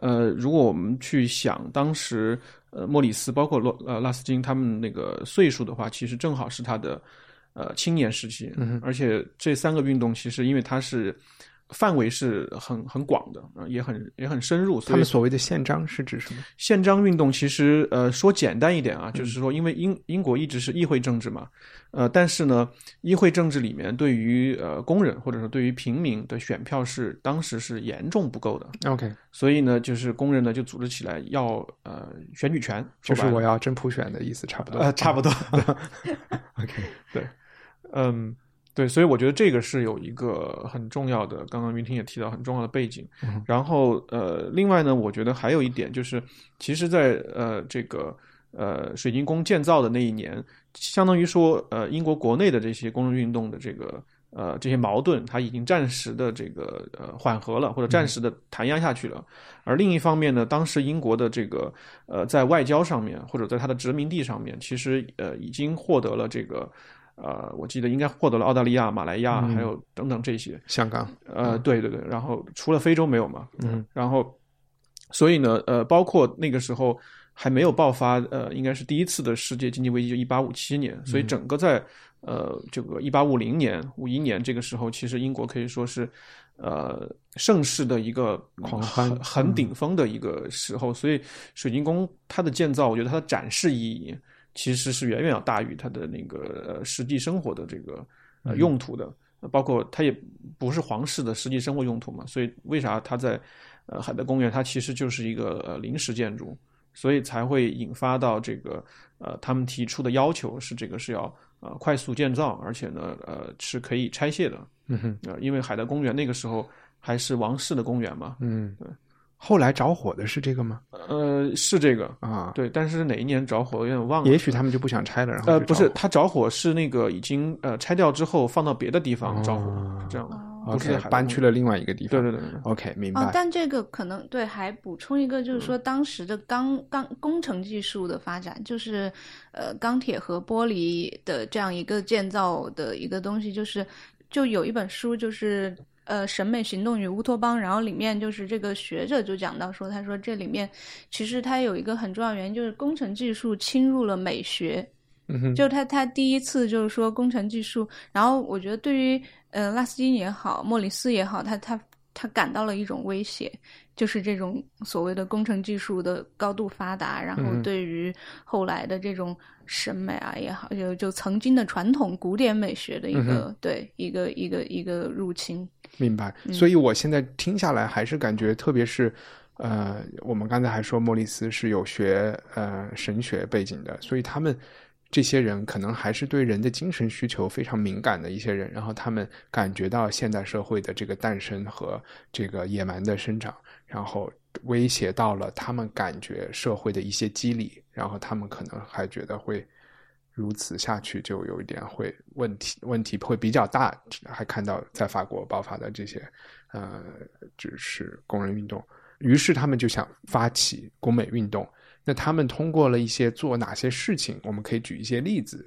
呃，如果我们去想当时，呃，莫里斯包括洛呃拉斯金他们那个岁数的话，其实正好是他的呃青年时期。
嗯，
而且这三个运动其实因为它是。范围是很很广的啊，也很也很深入。
他们所谓的宪章是指什么？
宪章运动其实呃说简单一点啊，就是说因为英英国一直是议会政治嘛，呃，但是呢，议会政治里面对于呃工人或者说对于平民的选票是当时是严重不够的。
OK，
所以呢，就是工人呢就组织起来要呃选举权，
就是我要真普选的意思，差不多。
呃，差不多。
OK，
对，嗯。对，所以我觉得这个是有一个很重要的，刚刚云婷也提到很重要的背景。然后呃，另外呢，我觉得还有一点就是，其实，在呃这个呃水晶宫建造的那一年，相当于说呃英国国内的这些工人运动的这个呃这些矛盾，它已经暂时的这个呃缓和了，或者暂时的弹压下去了。而另一方面呢，当时英国的这个呃在外交上面，或者在它的殖民地上面，其实呃已经获得了这个。呃，我记得应该获得了澳大利亚、马来亚，还有等等这些。
香港，
呃，对对对，然后除了非洲没有嘛，
嗯，
然后，所以呢，呃，包括那个时候还没有爆发，呃，应该是第一次的世界经济危机，就一八五七年，所以整个在呃这个一八五零年、五一年这个时候，其实英国可以说是呃盛世的一个
狂欢、
很顶峰的一个时候，所以水晶宫它的建造，我觉得它的展示意义。其实是远远要大于它的那个呃实际生活的这个呃用途的，包括它也不是皇室的实际生活用途嘛，所以为啥它在呃海德公园它其实就是一个呃临时建筑，所以才会引发到这个呃他们提出的要求是这个是要呃快速建造，而且呢呃是可以拆卸的，
嗯哼，
呃因为海德公园那个时候还是王室的公园嘛，
嗯，
对。
后来着火的是这个吗？
呃是这个
啊，
对，但是哪一年着火有点忘了，
也许他们就不想拆了，然后
呃，不是，
就着火
它着火是那个已经呃拆掉之后放到别的地方着火，
哦
是这样的，
哦
搬去了另外一个地方。
对对对对
，OK，明白
哦
白，。
但这个可能对，还补充一个，就是说当时的钢钢工程技术的发展，就是呃钢铁和玻璃的这样一个建造的一个东西，就是就有一本书就是。呃，审美行动与乌托邦，然后里面就是这个学者就讲到说，他说这里面其实他有一个很重要原因，就是工程技术侵入了美学，就他他第一次就是说工程技术，然后我觉得对于呃拉斯金也好，莫里斯也好，他他他感到了一种威胁，就是这种所谓的工程技术的高度发达，然后
嗯
对于后来的这种审美啊也好，就就曾经的传统古典美学的一个、
嗯
对一个一个一个入侵。
明白。
嗯
所以我现在听下来，还是感觉，特别是，呃，我们刚才还说莫里斯是有学呃神学背景的，所以他们这些人可能还是对人的精神需求非常敏感的一些人，然后他们感觉到现代社会的这个诞生和这个野蛮的生长，然后威胁到了他们感觉社会的一些机理，然后他们可能还觉得会。如此下去就有一点会问题，问题会比较大。还看到在法国爆发的这些，呃，就是工人运动，于是他们就想发起工美运动。那他们通过了一些做哪些事情？我们可以举一些例子，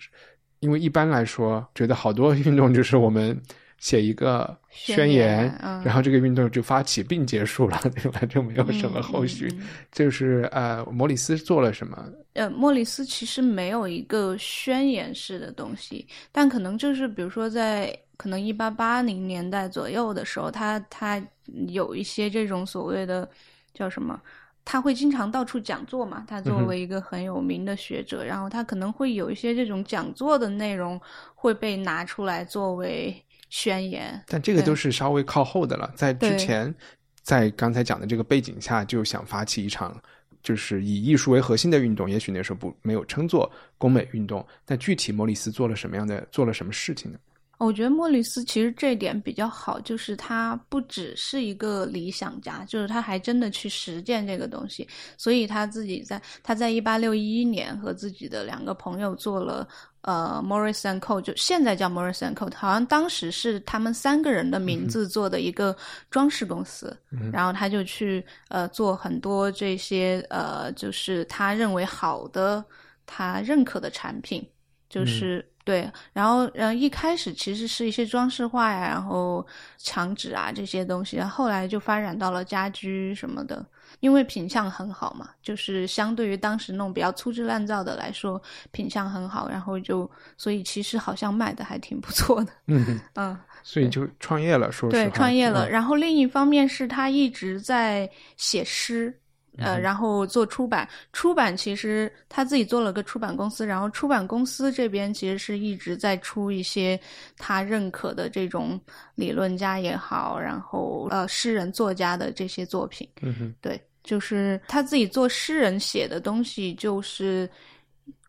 因为一般来说，觉得好多运动就是我们写一个宣
宣
言，
言嗯
然后这个运动就发起并结束了，对吧？就没有什么后续。就是呃，莫里斯做了什么？
呃，莫里斯其实没有一个宣言式的东西，但可能就是比如说在可能一八八零年代左右的时候，他他有一些这种所谓的叫什么？他会经常到处讲座嘛，他作为一个很有名的学者，然后他可能会有一些这种讲座的内容会被拿出来作为宣言。
但这个
对
都是稍微靠后的了，在之前，在刚才讲的这个背景下，就想发起一场就是以艺术为核心的运动。也许那时候不没有称作工美运动，但具体莫里斯做了什么样的做了什么事情呢？
我觉得莫里斯其实这一点比较好，就是他不只是一个理想家，就是他还真的去实践这个东西。所以他自己在他在一八六一年和自己的两个朋友做了呃 Morris and Co，就现在叫 Morris and Co，好像当时是他们三个人的名字做的一个装饰公司，然后他就去呃做很多这些呃就是他认为好的他认可的产品，就是。对，然后，嗯一开始其实是一些装饰画呀，然后墙纸啊这些东西，然后后来就发展到了家居什么的，因为品相很好嘛，就是相对于当时那种比较粗制滥造的来说，品相很好，然后就所以其实好像卖的还挺不错的，
嗯，
嗯，
所以就创业了，说实话
对，创业了。
嗯
然后另一方面是他一直在写诗，
嗯
呃，然后做出版。出版其实他自己做了个出版公司，然后出版公司这边其实是一直在出一些他认可的这种理论家也好，然后呃诗人作家的这些作品。
嗯哼，
对，就是他自己做诗人写的东西，就是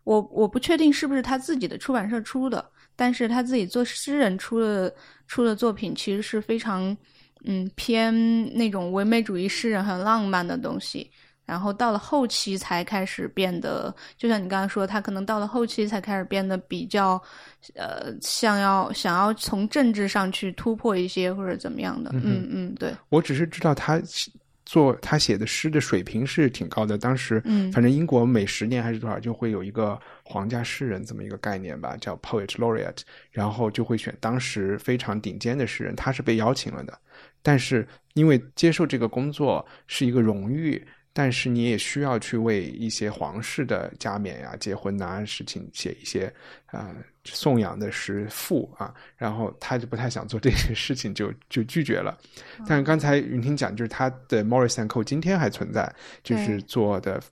我我不确定是不是他自己的出版社出的，但是他自己做诗人出的出的作品，其实是非常嗯偏那种唯美主义诗人很浪漫的东西。然后到了后期才开始变得，就像你刚才说，他可能到了后期才开始变得比较，呃，想要想要从政治上去突破一些或者怎么样的，嗯嗯，对，
我只是知道他做他写的诗的水平是挺高的。当时，
嗯
反正英国每十年还是多少就会有一个皇家诗人这么一个概念吧，叫 poet laureate，然后就会选当时非常顶尖的诗人，他是被邀请了的。但是因为接受这个工作是一个荣誉。但是你也需要去为一些皇室的加冕呀、结婚呐、事情写一些啊、呃、颂扬的诗赋啊，然后他就不太想做这些事情就，就拒绝了。但是刚才云婷讲，就是他的 Morris and Co 今天还存在，就是做的，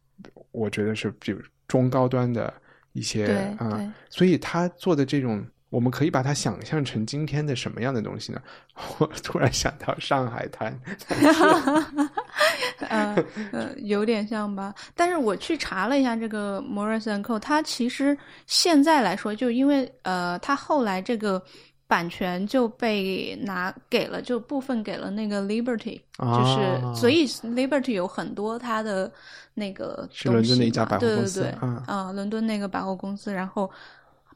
我觉得是比如中高端的一些啊、
对
所以他做的这种我们可以把它想象成今天的什么样的东西呢？我突然想到上海滩，
呃呃，有点像吧。但是我去查了一下这个 Morris and Co，它其实现在来说，就因为呃，它后来这个版权就被拿给了，就部分给了那个 Liberty，、
啊
就是所以 Liberty 有很多它的那个
是伦敦的一家百货公司
对对，
对
啊、伦敦那个百货公司，然后。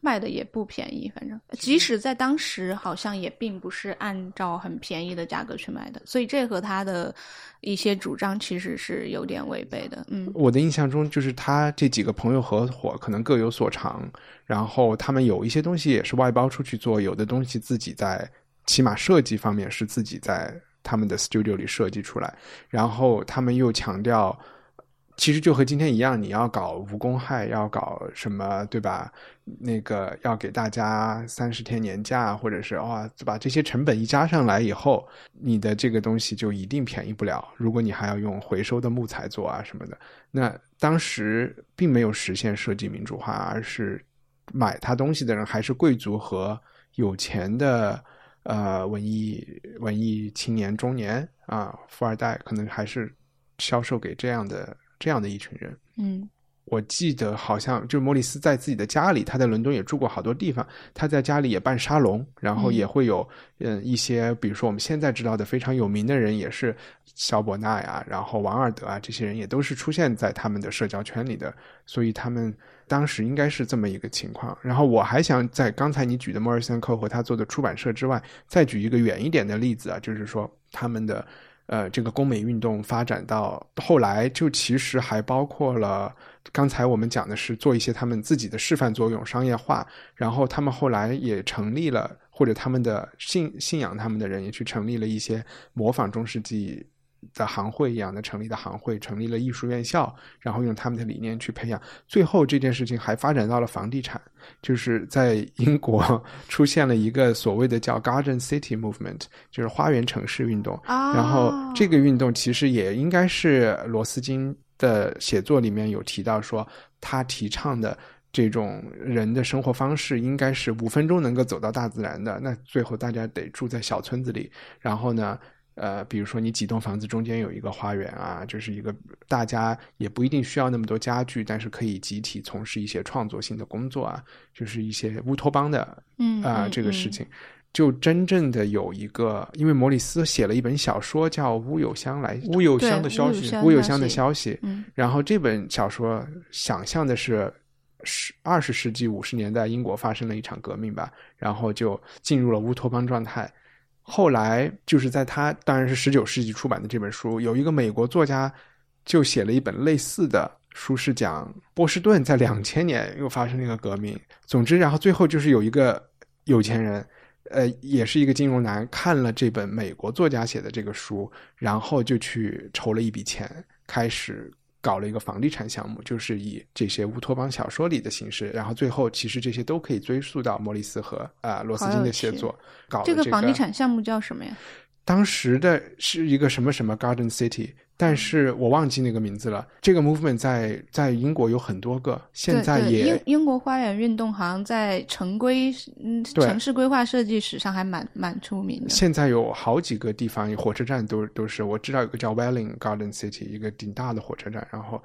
卖的也不便宜，反正即使在当时，好像也并不是按照很便宜的价格去卖的，所以这和他的一些主张其实是有点违背的。嗯，
我的印象中，就是他这几个朋友合伙，可能各有所长，然后他们有一些东西也是外包出去做，有的东西自己在起码设计方面是自己在他们的 studio 里设计出来，然后他们又强调。其实就和今天一样，你要搞无公害，要搞什么，对吧？那个要给大家三十天年假，或者是哇，把这些成本一加上来以后，你的这个东西就一定便宜不了。如果你还要用回收的木材做啊什么的，那当时并没有实现设计民主化，而是买他东西的人还是贵族和有钱的呃文艺文艺青年中年啊富二代，可能还是销售给这样的这样的一群人。
嗯
我记得好像就是莫里斯在自己的家里，他在伦敦也住过好多地方，他在家里也办沙龙，然后也会有嗯一些，比如说我们现在知道的非常有名的人，也是肖伯纳呀，然后王尔德啊，这些人也都是出现在他们的社交圈里的，所以他们当时应该是这么一个情况。然后我还想在刚才你举的莫尔森寇和他做的出版社之外，再举一个远一点的例子啊，就是说他们的。呃，这个工美运动发展到后来，就其实还包括了刚才我们讲的是做一些他们自己的示范作用、商业化，然后他们后来也成立了，或者他们的信信仰他们的人也去成立了一些模仿中世纪的行会一样的成立的行会，成立了艺术院校，然后用他们的理念去培养。最后这件事情还发展到了房地产，就是在英国 出现了一个所谓的叫 Garden City Movement，就是花园城市运动。
啊，
然后这个运动其实也应该是罗斯金的写作里面有提到说，他提倡的这种人的生活方式应该是五分钟能够走到大自然的。那最后大家得住在小村子里，然后呢？呃，比如说你几栋房子中间有一个花园啊，就是一个大家也不一定需要那么多家具，但是可以集体从事一些创作性的工作啊，就是一些乌托邦的
嗯
啊、
嗯
这个事情。就真正的有一个，因为莫里斯写了一本小说叫《乌有香来
乌有
对
香的消息
乌有香，
的消息》，
嗯
然后这本小说想象的是十二十世纪五十年代英国发生了一场革命吧，然后就进入了乌托邦状态。后来就是在他当然是十九世纪出版的这本书，有一个美国作家就写了一本类似的书，是讲波士顿在两千年又发生了一个革命。总之，然后最后就是有一个有钱人，呃，也是一个金融男，看了这本美国作家写的这个书，然后就去筹了一笔钱，开始搞了一个房地产项目，就是以这些乌托邦小说里的形式，然后最后其实这些都可以追溯到莫里斯和啊、罗斯金的写作，搞
这
个
个房地产项目叫什么呀？
当时的是一个什么什么 Garden City，但是我忘记那个名字了。这个 movement 在在英国有很多个，现在也
英英国花园运动好像在城规嗯城市规划设计史上还蛮蛮出名的。
现在有好几个地方，火车站都都是。我知道有个叫 Welling Garden City，一个挺大的火车站。然后，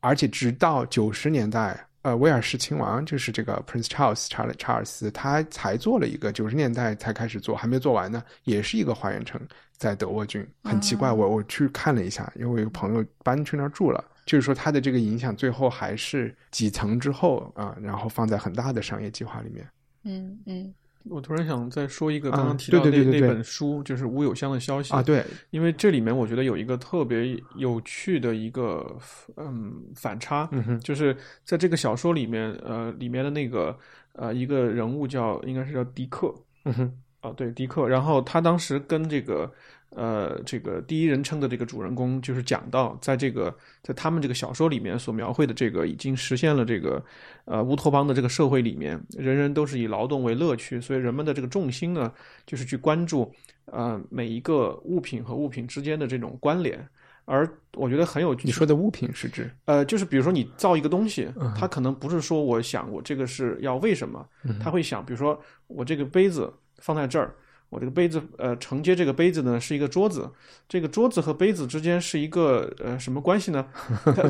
而且直到九十年代，呃，威尔士亲王就是这个 Prince Charles 查理查尔斯，他才做了一个，九十年代才开始做，还没做完呢，也是一个花园城，在德沃郡。很奇怪，
哦
我我去看了一下，因为我有个朋友搬去那儿住了。就是说，它的这个影响最后还是几层之后啊、然后放在很大的商业计划里面。
嗯嗯
我突然想再说一个
啊
刚刚提到那、那
对对对对对
本书，就是乌有香的消息
啊，，对，
因为这里面我觉得有一个特别有趣的一个嗯反差，
嗯哼，
就是在这个小说里面，呃，里面的那个呃一个人物叫应该是叫迪克
嗯哼，
啊，对迪克，然后他当时跟这个呃这个第一人称的这个主人公就是讲到，在这个在他们这个小说里面所描绘的这个已经实现了这个呃乌托邦的这个社会里面，人人都是以劳动为乐趣，所以人们的这个重心呢，就是去关注呃每一个物品和物品之间的这种关联。而我觉得很有
你说的物品是指
呃，就是比如说你造一个东西
嗯，
它可能不是说我想我这个是要为什么，
嗯
他会想，比如说我这个杯子放在这儿，我这个杯子呃承接这个杯子呢是一个桌子，这个桌子和杯子之间是一个呃什么关系呢？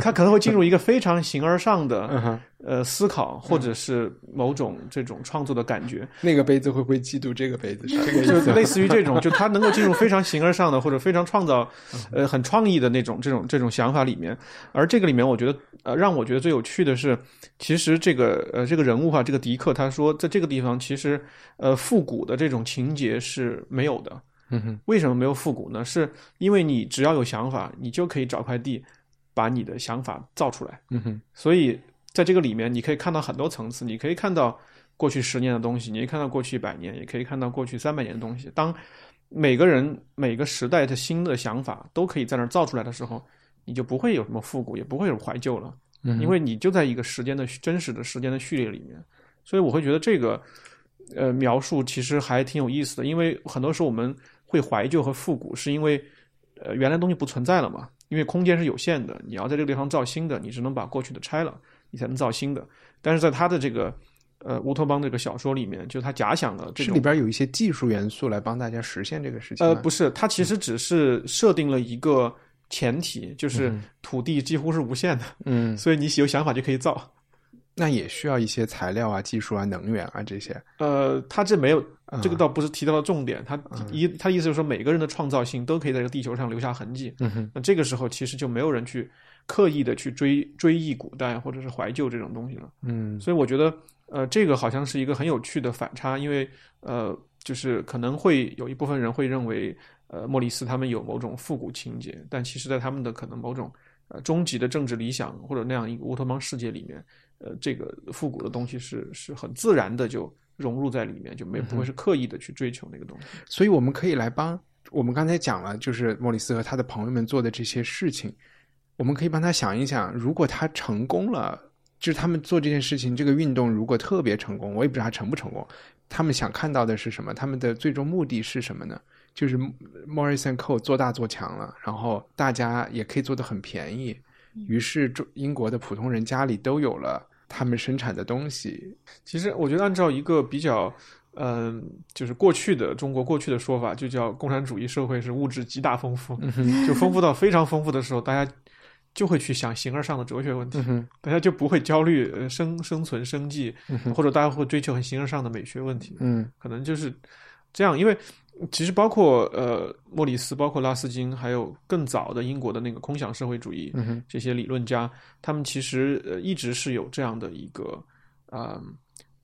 它可能会进入一个非常形而上的，呃思考，或者是某种这种创作的感觉，
那个杯子会不会嫉妒这个杯子？
就类似于这种，就他能够进入非常形而上的或者非常创造，呃，很创意的那种这种这种想法里面。而这个里面，我觉得呃，让我觉得最有趣的是，其实这个呃这个人物哈，这个迪克他说，在这个地方其实呃复古的这种情节是没有的。
嗯哼，
为什么没有复古呢？是因为你只要有想法，你就可以找块地，把你的想法造出来。
嗯哼，
所以在这个里面，你可以看到很多层次，你可以看到过去十年的东西，你可以看到过去一百年，也可以看到过去三百年的东西。当每个人每个时代的新的想法都可以在那儿造出来的时候，你就不会有什么复古，也不会有怀旧了，
嗯
因为你就在一个时间的真实的时间的序列里面。所以我会觉得这个呃描述其实还挺有意思的，因为很多时候我们会怀旧和复古，是因为呃原来东西不存在了嘛，因为空间是有限的，你要在这个地方造新的，你只能把过去的拆了，你才能造新的。但是在他的这个呃乌托邦这个小说里面，就他假想了这
是里边有一些技术元素来帮大家实现这个事情。
呃不是，他其实只是设定了一个前提，就是
嗯
土地几乎是无限的，
嗯，
所以你有想法就可以造。
那也需要一些材料啊、技术啊、能源啊这些。
呃，他这没有，
啊
这个倒不是提到了重点。他一他意思就是说，每个人的创造性都可以在这个地球上留下痕迹。
嗯哼，
那这个时候其实就没有人去刻意的去追追忆古代或者是怀旧这种东西了。
嗯
所以我觉得，呃，这个好像是一个很有趣的反差，因为呃，就是可能会有一部分人会认为，呃，莫里斯他们有某种复古情节，但其实在他们的可能某种呃终极的政治理想或者那样一个乌托邦世界里面，呃，这个复古的东西是是很自然的就融入在里面，就没不会是刻意的去追求那个东西。
所以我们可以来帮我们刚才讲了，就是莫里斯和他的朋友们做的这些事情，我们可以帮他想一想，如果他成功了，就是他们做这件事情，这个运动如果特别成功，我也不知道他成不成功，他们想看到的是什么？他们的最终目的是什么呢？就是 Morrison Co 做大做强了，然后大家也可以做得很便宜，于是中英国的普通人家里都有了他们生产的东西。
其实我觉得按照一个比较。嗯，就是过去的中国过去的说法，就叫共产主义社会是物质极大丰富，就丰富到非常丰富的时候，大家就会去想形而上的哲学问题，
嗯，
大家就不会焦虑呃生生存生计，
嗯
或者大家会追求很形而上的美学问题，
嗯
可能就是这样。因为其实包括呃莫里斯、包括拉斯金，还有更早的英国的那个空想社会主义
嗯，
这些理论家，他们其实呃一直是有这样的一个啊、呃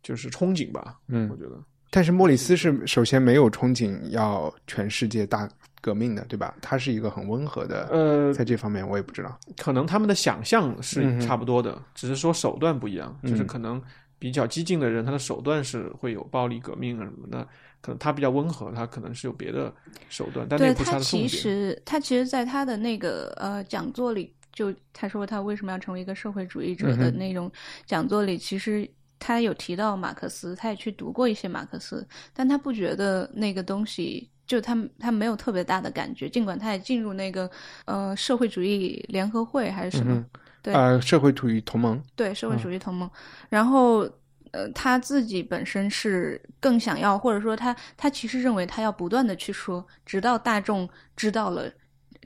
就是憧憬吧，
嗯
我觉得。
但是莫里斯是首先没有憧憬要全世界大革命的，对吧？他是一个很温和的，
呃，
在这方面我也不知道。
可能他们的想象
嗯
是差不多的，只是说手段不一样。就是
嗯
可能比较激进的人，他的手段是会有暴力革命啊什么的。可能他比较温和，他可能是有别的手段，但那
对
不是他
他其
的重点。
实他其实在他的那个呃讲座里，就他说他为什么要成为一个社会主义者的那种讲座里，其实他有提到马克思，他也去读过一些马克思，但他不觉得那个东西。就他他没有特别大的感觉，尽管他也进入那个呃社会主义联合会还是什么，
嗯
对
呃，社会主义同盟，
对社会主义同盟，然后呃他自己本身是更想要，或者说他他其实认为他要不断的去说，直到大众知道了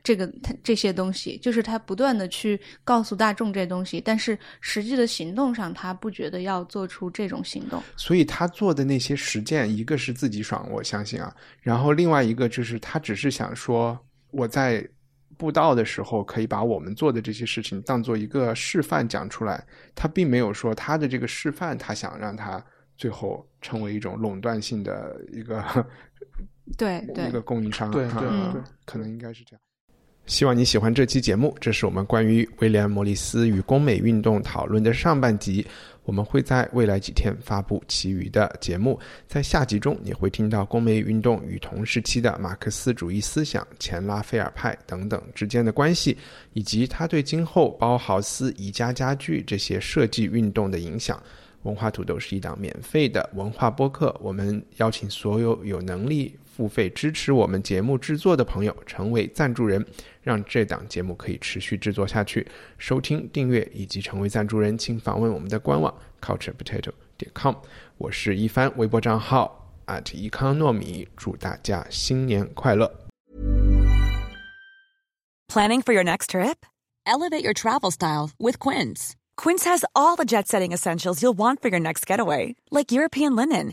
这个他这些东西，就是他不断的去告诉大众这东西，但是实际的行动上，他不觉得要做出这种行动。
所以他做的那些实践，一个是自己爽，我相信啊，然后另外一个就是他只是想说，我在布道的时候可以把我们做的这些事情当做一个示范讲出来，他并没有说他的这个示范，他想让他最后成为一种垄断性的一个
对对
一个供应商，
对对
啊
对
可能应该是这样。希望你喜欢这期节目，这是我们关于威廉·莫里斯与工美运动讨论的上半集。我们会在未来几天发布其余的节目，在下集中你会听到工美运动与同时期的马克思主义思想、前拉斐尔派等等之间的关系，以及它对今后包豪斯、宜家家具这些设计运动的影响。文化土豆是一档免费的文化播客，我们邀请所有有能力付费支持我们节目制作的朋友成为赞助人，让这档节目可以持续制作下去。收听、订阅以及成为赞助人，请访问我们的官网 culturepotato 点 com。我是一帆，微博账号 at 一康糯米，祝大家新年快乐。
Planning for your next trip? Elevate your travel style with Quince. Quince has all the jet setting essentials you'll want for your next getaway, like European linen,